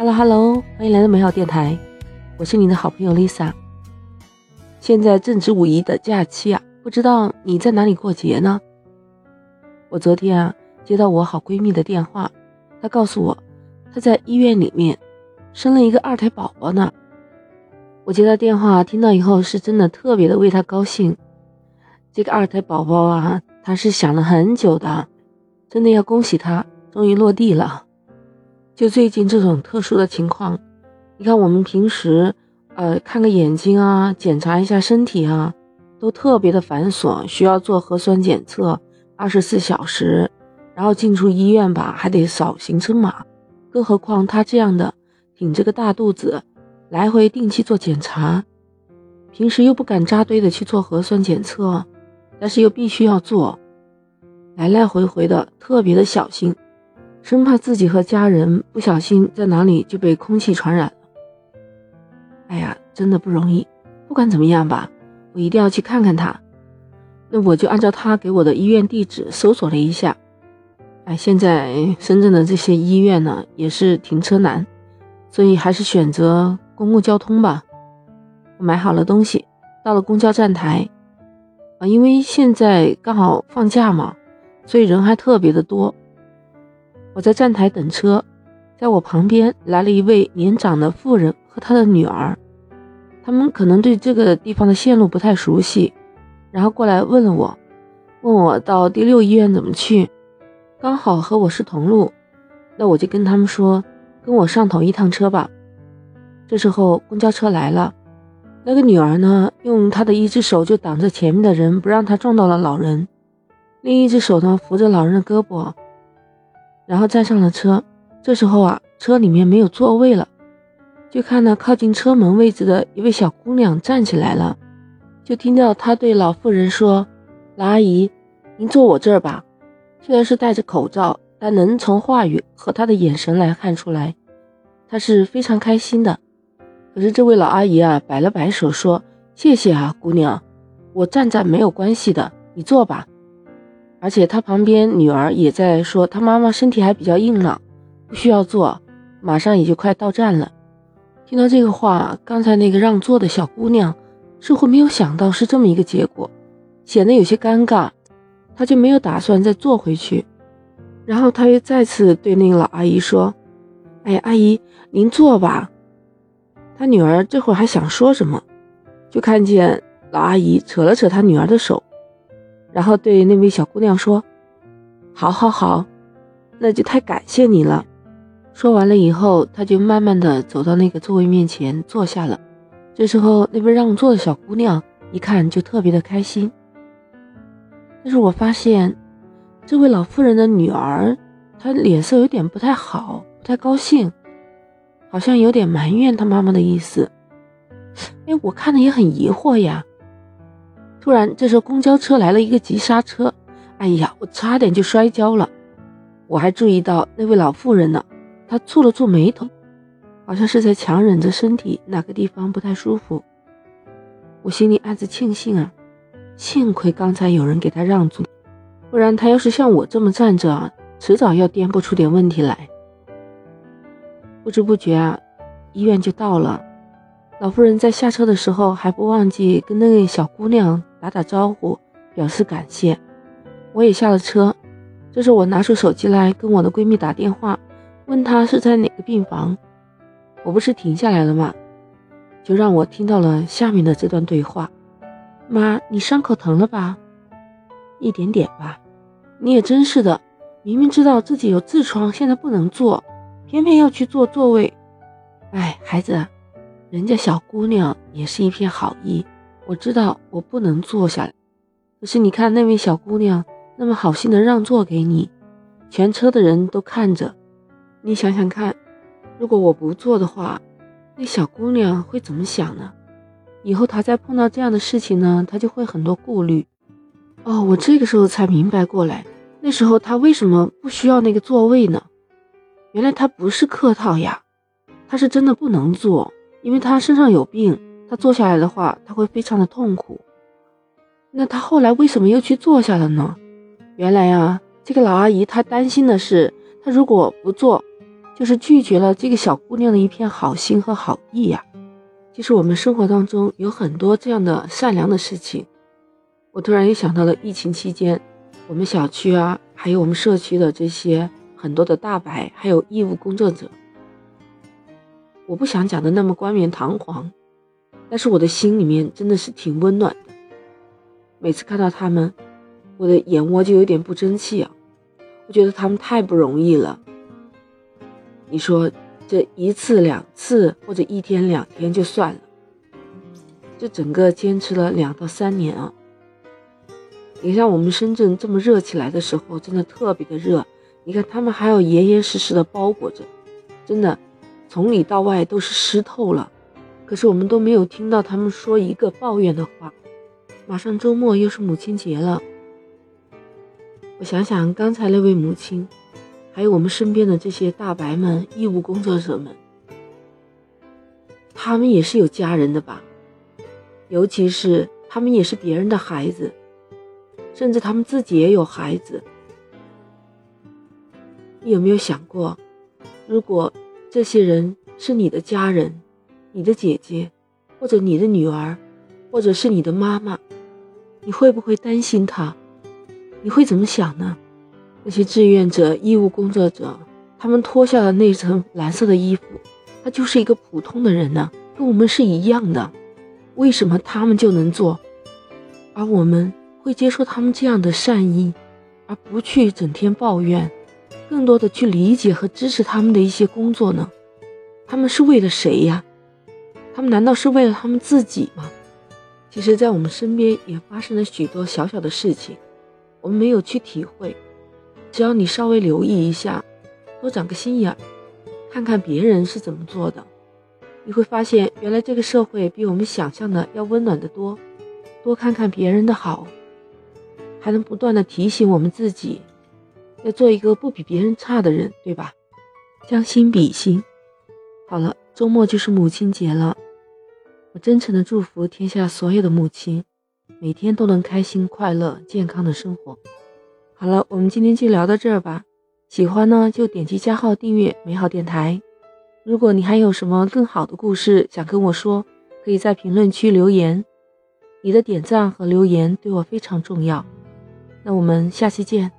Hello Hello，欢迎来到美好电台，我是你的好朋友 Lisa。现在正值五一的假期啊，不知道你在哪里过节呢？我昨天啊接到我好闺蜜的电话，她告诉我她在医院里面生了一个二胎宝宝呢。我接到电话听到以后是真的特别的为她高兴。这个二胎宝宝啊，她是想了很久的，真的要恭喜她，终于落地了。就最近这种特殊的情况，你看我们平时，呃，看个眼睛啊，检查一下身体啊，都特别的繁琐，需要做核酸检测，二十四小时，然后进出医院吧，还得扫行程码。更何况他这样的挺着个大肚子，来回定期做检查，平时又不敢扎堆的去做核酸检测，但是又必须要做，来来回回的特别的小心。生怕自己和家人不小心在哪里就被空气传染了。哎呀，真的不容易。不管怎么样吧，我一定要去看看他。那我就按照他给我的医院地址搜索了一下。哎，现在深圳的这些医院呢，也是停车难，所以还是选择公共交通吧。我买好了东西，到了公交站台。啊，因为现在刚好放假嘛，所以人还特别的多。我在站台等车，在我旁边来了一位年长的妇人和她的女儿，他们可能对这个地方的线路不太熟悉，然后过来问了我，问我到第六医院怎么去，刚好和我是同路，那我就跟他们说，跟我上同一趟车吧。这时候公交车来了，那个女儿呢，用她的一只手就挡着前面的人，不让她撞到了老人，另一只手呢扶着老人的胳膊。然后站上了车，这时候啊，车里面没有座位了，就看到靠近车门位置的一位小姑娘站起来了，就听到她对老妇人说：“老阿姨，您坐我这儿吧。”虽然是戴着口罩，但能从话语和她的眼神来看出来，她是非常开心的。可是这位老阿姨啊，摆了摆手说：“谢谢啊，姑娘，我站站没有关系的，你坐吧。”而且他旁边女儿也在说，他妈妈身体还比较硬朗，不需要坐，马上也就快到站了。听到这个话，刚才那个让座的小姑娘似乎没有想到是这么一个结果，显得有些尴尬，她就没有打算再坐回去。然后她又再次对那个老阿姨说：“哎呀，阿姨，您坐吧。”她女儿这会儿还想说什么，就看见老阿姨扯了扯她女儿的手。然后对那位小姑娘说：“好，好，好，那就太感谢你了。”说完了以后，他就慢慢的走到那个座位面前坐下了。这时候，那位让座的小姑娘一看就特别的开心。但是我发现，这位老妇人的女儿，她脸色有点不太好，不太高兴，好像有点埋怨她妈妈的意思。哎，我看的也很疑惑呀。突然，这时候公交车来了一个急刹车，哎呀，我差点就摔跤了。我还注意到那位老妇人呢，她蹙了蹙眉头，好像是在强忍着身体哪个地方不太舒服。我心里暗自庆幸啊，幸亏刚才有人给她让座，不然她要是像我这么站着啊，迟早要颠簸出点问题来。不知不觉啊，医院就到了。老妇人在下车的时候还不忘记跟那位小姑娘。打打招呼，表示感谢。我也下了车，这时我拿出手机来跟我的闺蜜打电话，问她是在哪个病房。我不是停下来了吗？就让我听到了下面的这段对话：妈，你伤口疼了吧？一点点吧。你也真是的，明明知道自己有痔疮，现在不能坐，偏偏要去坐座位。哎，孩子，人家小姑娘也是一片好意。我知道我不能坐下来，可是你看那位小姑娘那么好心的让座给你，全车的人都看着，你想想看，如果我不坐的话，那小姑娘会怎么想呢？以后她再碰到这样的事情呢，她就会很多顾虑。哦，我这个时候才明白过来，那时候她为什么不需要那个座位呢？原来她不是客套呀，她是真的不能坐，因为她身上有病。他坐下来的话，他会非常的痛苦。那他后来为什么又去坐下了呢？原来啊，这个老阿姨她担心的是，她如果不坐，就是拒绝了这个小姑娘的一片好心和好意呀。其实我们生活当中有很多这样的善良的事情。我突然又想到了疫情期间，我们小区啊，还有我们社区的这些很多的大白，还有义务工作者。我不想讲的那么冠冕堂皇，但是我的心里面真的是挺温暖的。每次看到他们，我的眼窝就有点不争气啊。我觉得他们太不容易了。你说这一次两次或者一天两天就算了，这整个坚持了两到三年啊！你像我们深圳这么热起来的时候，真的特别的热。你看他们还要严严实实的包裹着，真的从里到外都是湿透了。可是我们都没有听到他们说一个抱怨的话。马上周末又是母亲节了，我想想刚才那位母亲。还有我们身边的这些大白们、义务工作者们，他们也是有家人的吧？尤其是他们也是别人的孩子，甚至他们自己也有孩子。你有没有想过，如果这些人是你的家人、你的姐姐，或者你的女儿，或者是你的妈妈，你会不会担心他？你会怎么想呢？那些志愿者、义务工作者，他们脱下了那层蓝色的衣服，他就是一个普通的人呢，跟我们是一样的。为什么他们就能做，而我们会接受他们这样的善意，而不去整天抱怨，更多的去理解和支持他们的一些工作呢？他们是为了谁呀？他们难道是为了他们自己吗？其实，在我们身边也发生了许多小小的事情，我们没有去体会。只要你稍微留意一下，多长个心眼儿，看看别人是怎么做的，你会发现，原来这个社会比我们想象的要温暖得多。多看看别人的好，还能不断的提醒我们自己，要做一个不比别人差的人，对吧？将心比心。好了，周末就是母亲节了，我真诚的祝福天下所有的母亲，每天都能开心、快乐、健康的生活。好了，我们今天就聊到这儿吧。喜欢呢，就点击加号订阅美好电台。如果你还有什么更好的故事想跟我说，可以在评论区留言。你的点赞和留言对我非常重要。那我们下期见。